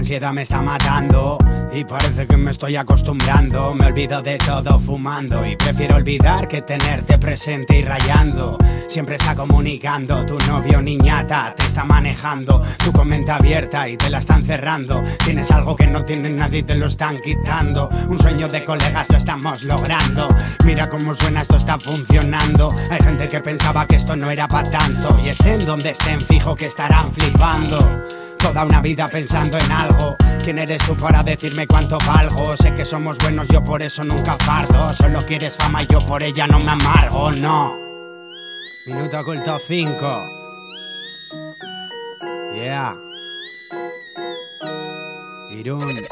ansiedad me está matando y parece que me estoy acostumbrando. Me olvido de todo fumando y prefiero olvidar que tenerte presente y rayando. Siempre está comunicando, tu novio niñata te está manejando. Tu comenta abierta y te la están cerrando. Tienes algo que no tiene nadie y te lo están quitando. Un sueño de colegas lo estamos logrando. Mira cómo suena, esto está funcionando. Hay gente que pensaba que esto no era para tanto. Y estén donde estén, fijo que estarán flipando. Toda una vida pensando en algo. ¿Quién eres tú para decirme cuánto valgo? Sé que somos buenos, yo por eso nunca fardo. Solo quieres fama y yo por ella no me amargo, no. Minuto oculto 5. Yeah. Irún.